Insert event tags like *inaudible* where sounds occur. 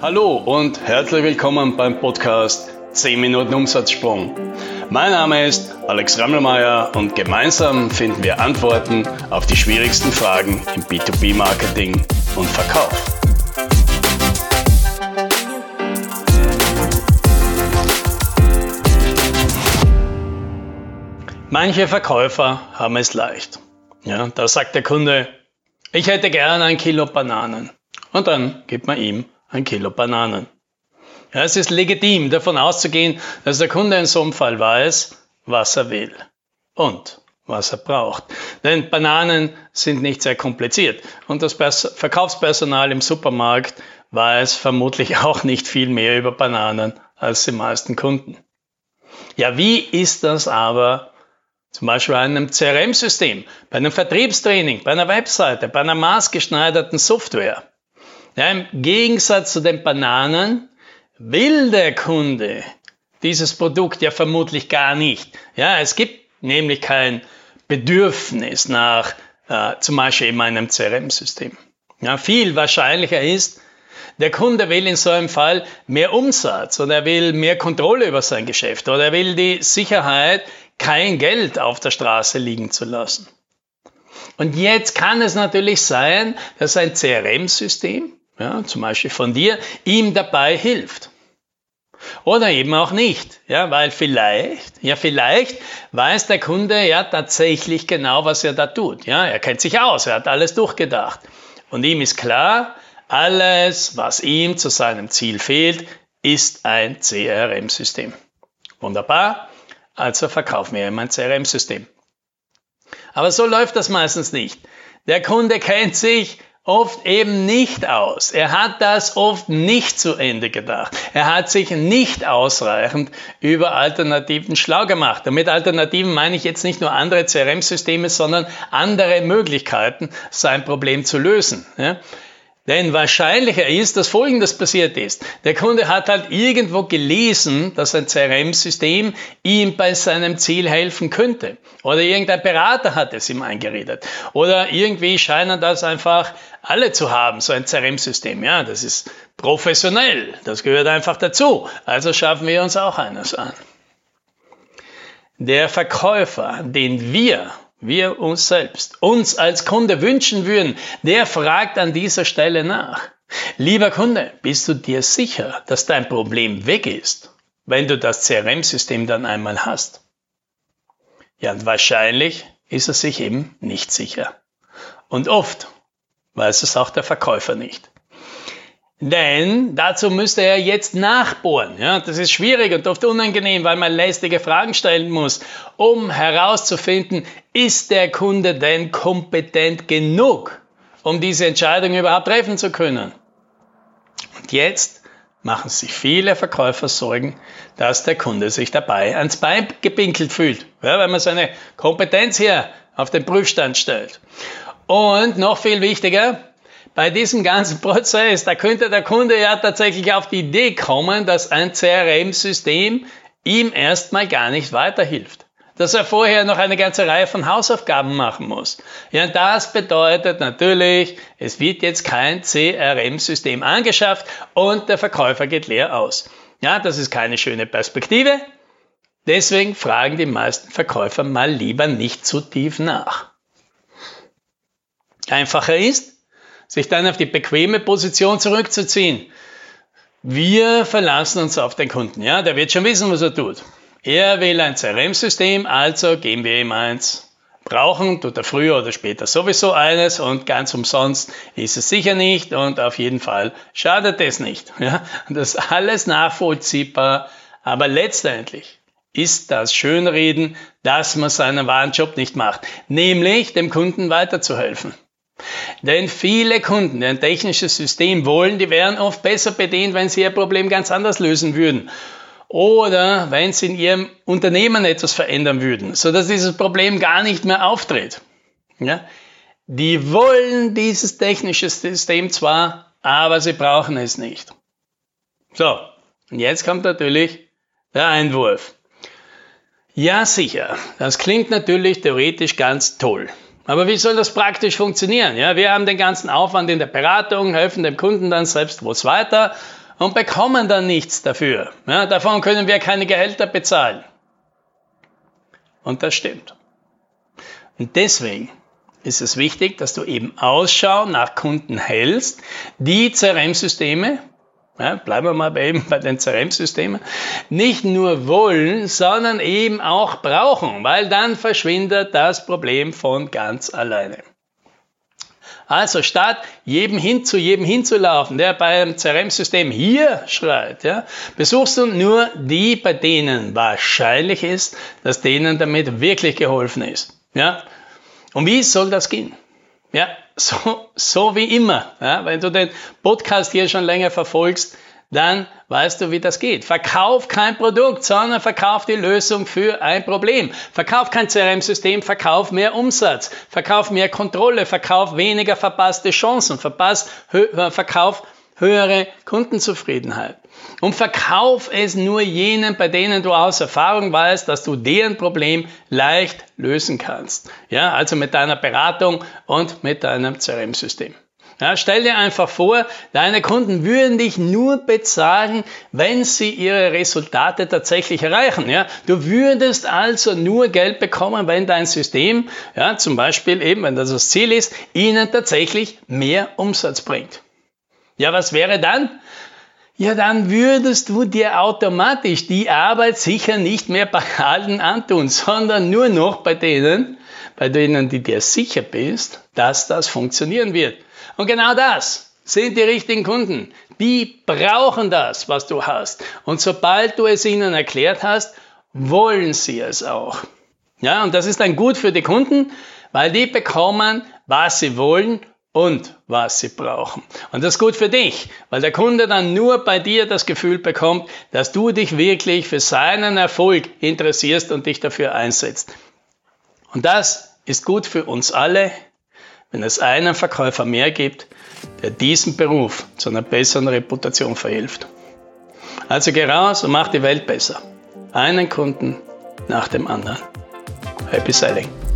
Hallo und herzlich willkommen beim Podcast 10 Minuten Umsatzsprung. Mein Name ist Alex Rammelmeier und gemeinsam finden wir Antworten auf die schwierigsten Fragen im B2B-Marketing und Verkauf. Manche Verkäufer haben es leicht. Ja, da sagt der Kunde, ich hätte gern ein Kilo Bananen. Und dann gibt man ihm ein Kilo Bananen. Ja, es ist legitim davon auszugehen, dass der Kunde in so einem Fall weiß, was er will und was er braucht. Denn Bananen sind nicht sehr kompliziert und das Verkaufspersonal im Supermarkt weiß vermutlich *laughs* auch nicht viel mehr über Bananen als die meisten Kunden. Ja, wie ist das aber zum Beispiel bei einem CRM-System, bei einem Vertriebstraining, bei einer Webseite, bei einer maßgeschneiderten Software? Ja, Im Gegensatz zu den Bananen will der Kunde dieses Produkt ja vermutlich gar nicht. Ja, es gibt nämlich kein Bedürfnis nach äh, zum Beispiel in einem CRM-System. Ja, viel wahrscheinlicher ist, der Kunde will in so einem Fall mehr Umsatz oder er will mehr Kontrolle über sein Geschäft oder er will die Sicherheit, kein Geld auf der Straße liegen zu lassen. Und jetzt kann es natürlich sein, dass ein CRM-System ja, zum Beispiel von dir, ihm dabei hilft. Oder eben auch nicht, ja, weil vielleicht, ja, vielleicht weiß der Kunde ja tatsächlich genau, was er da tut. Ja, er kennt sich aus, er hat alles durchgedacht. Und ihm ist klar, alles, was ihm zu seinem Ziel fehlt, ist ein CRM-System. Wunderbar, also verkaufen wir ihm ein CRM-System. Aber so läuft das meistens nicht. Der Kunde kennt sich oft eben nicht aus. Er hat das oft nicht zu Ende gedacht. Er hat sich nicht ausreichend über Alternativen schlau gemacht. Und mit Alternativen meine ich jetzt nicht nur andere CRM-Systeme, sondern andere Möglichkeiten, sein Problem zu lösen. Ja? Denn wahrscheinlicher ist, dass Folgendes passiert ist. Der Kunde hat halt irgendwo gelesen, dass ein CRM-System ihm bei seinem Ziel helfen könnte. Oder irgendein Berater hat es ihm eingeredet. Oder irgendwie scheinen das einfach alle zu haben, so ein CRM-System. Ja, das ist professionell. Das gehört einfach dazu. Also schaffen wir uns auch eines an. Der Verkäufer, den wir wir uns selbst, uns als Kunde wünschen würden, der fragt an dieser Stelle nach. Lieber Kunde, bist du dir sicher, dass dein Problem weg ist, wenn du das CRM-System dann einmal hast? Ja, und wahrscheinlich ist er sich eben nicht sicher. Und oft weiß es auch der Verkäufer nicht. Denn dazu müsste er jetzt nachbohren. Ja, das ist schwierig und oft unangenehm, weil man lästige Fragen stellen muss, um herauszufinden, ist der Kunde denn kompetent genug, um diese Entscheidung überhaupt treffen zu können. Und jetzt machen sich viele Verkäufer Sorgen, dass der Kunde sich dabei ans Bein gepinkelt fühlt, ja, weil man seine Kompetenz hier auf den Prüfstand stellt. Und noch viel wichtiger, bei diesem ganzen Prozess, da könnte der Kunde ja tatsächlich auf die Idee kommen, dass ein CRM-System ihm erstmal gar nicht weiterhilft. Dass er vorher noch eine ganze Reihe von Hausaufgaben machen muss. Ja, das bedeutet natürlich, es wird jetzt kein CRM-System angeschafft und der Verkäufer geht leer aus. Ja, das ist keine schöne Perspektive. Deswegen fragen die meisten Verkäufer mal lieber nicht zu tief nach. Einfacher ist, sich dann auf die bequeme Position zurückzuziehen. Wir verlassen uns auf den Kunden. Ja, der wird schon wissen, was er tut. Er will ein CRM-System, also geben wir ihm eins. Brauchen tut er früher oder später sowieso eines und ganz umsonst ist es sicher nicht und auf jeden Fall schadet es nicht. *laughs* Ja, das ist alles nachvollziehbar, aber letztendlich ist das Schönreden, dass man seinen wahren Job nicht macht, nämlich dem Kunden weiterzuhelfen. Denn viele Kunden, die ein technisches System wollen, die wären oft besser bedient, wenn sie ihr Problem ganz anders lösen würden. Oder wenn sie in ihrem Unternehmen etwas verändern würden, sodass dieses Problem gar nicht mehr auftritt. Ja? Die wollen dieses technische System zwar, aber sie brauchen es nicht. So, und jetzt kommt natürlich der Einwurf. Ja, sicher, das klingt natürlich theoretisch ganz toll. Aber wie soll das praktisch funktionieren? Ja, wir haben den ganzen Aufwand in der Beratung, helfen dem Kunden dann selbst selbstbewusst weiter und bekommen dann nichts dafür. Ja, davon können wir keine Gehälter bezahlen. Und das stimmt. Und deswegen ist es wichtig, dass du eben Ausschau nach Kunden hältst, die CRM-Systeme, ja, bleiben wir mal eben bei den CRM-Systemen, nicht nur wollen, sondern eben auch brauchen, weil dann verschwindet das Problem von ganz alleine. Also statt jedem hin zu jedem hinzulaufen, der bei einem CRM-System hier schreit, ja, besuchst du nur die, bei denen wahrscheinlich ist, dass denen damit wirklich geholfen ist. Ja, und wie soll das gehen? Ja, so, so wie immer. Ja, wenn du den Podcast hier schon länger verfolgst, dann weißt du, wie das geht. Verkauf kein Produkt, sondern verkauf die Lösung für ein Problem. Verkauf kein CRM-System, verkauf mehr Umsatz, verkauf mehr Kontrolle, verkauf weniger verpasste Chancen, verpasst, hö verkauf höhere Kundenzufriedenheit. Und verkauf es nur jenen, bei denen du aus Erfahrung weißt, dass du deren Problem leicht lösen kannst. Ja, also mit deiner Beratung und mit deinem CRM-System. Ja, stell dir einfach vor, deine Kunden würden dich nur bezahlen, wenn sie ihre Resultate tatsächlich erreichen. Ja, du würdest also nur Geld bekommen, wenn dein System, ja, zum Beispiel eben, wenn das das Ziel ist, ihnen tatsächlich mehr Umsatz bringt. Ja, was wäre dann? Ja, dann würdest du dir automatisch die Arbeit sicher nicht mehr bei allen antun, sondern nur noch bei denen, bei denen du dir sicher bist, dass das funktionieren wird. Und genau das sind die richtigen Kunden. Die brauchen das, was du hast. Und sobald du es ihnen erklärt hast, wollen sie es auch. Ja, und das ist dann gut für die Kunden, weil die bekommen, was sie wollen und was sie brauchen. Und das ist gut für dich, weil der Kunde dann nur bei dir das Gefühl bekommt, dass du dich wirklich für seinen Erfolg interessierst und dich dafür einsetzt. Und das ist gut für uns alle, wenn es einen Verkäufer mehr gibt, der diesem Beruf zu einer besseren Reputation verhilft. Also geh raus und mach die Welt besser. Einen Kunden nach dem anderen. Happy Selling.